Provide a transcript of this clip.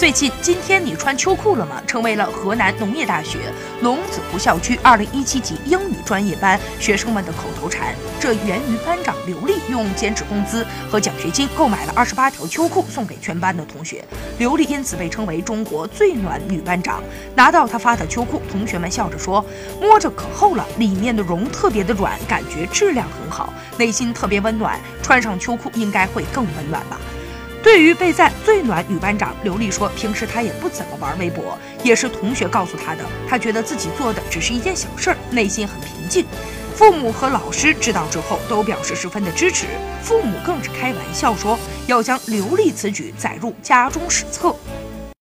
最近，今天你穿秋裤了吗？成为了河南农业大学龙子湖校区2017级英语专业班学生们的口头禅。这源于班长刘丽用兼职工资和奖学金购买了28条秋裤送给全班的同学。刘丽因此被称为中国最暖女班长。拿到她发的秋裤，同学们笑着说：“摸着可厚了，里面的绒特别的软，感觉质量很好，内心特别温暖。穿上秋裤应该会更温暖吧。”对于被赞最暖女班长，刘丽说，平时她也不怎么玩微博，也是同学告诉她的。她觉得自己做的只是一件小事儿，内心很平静。父母和老师知道之后，都表示十分的支持。父母更是开玩笑说，要将刘丽此举载入家中史册。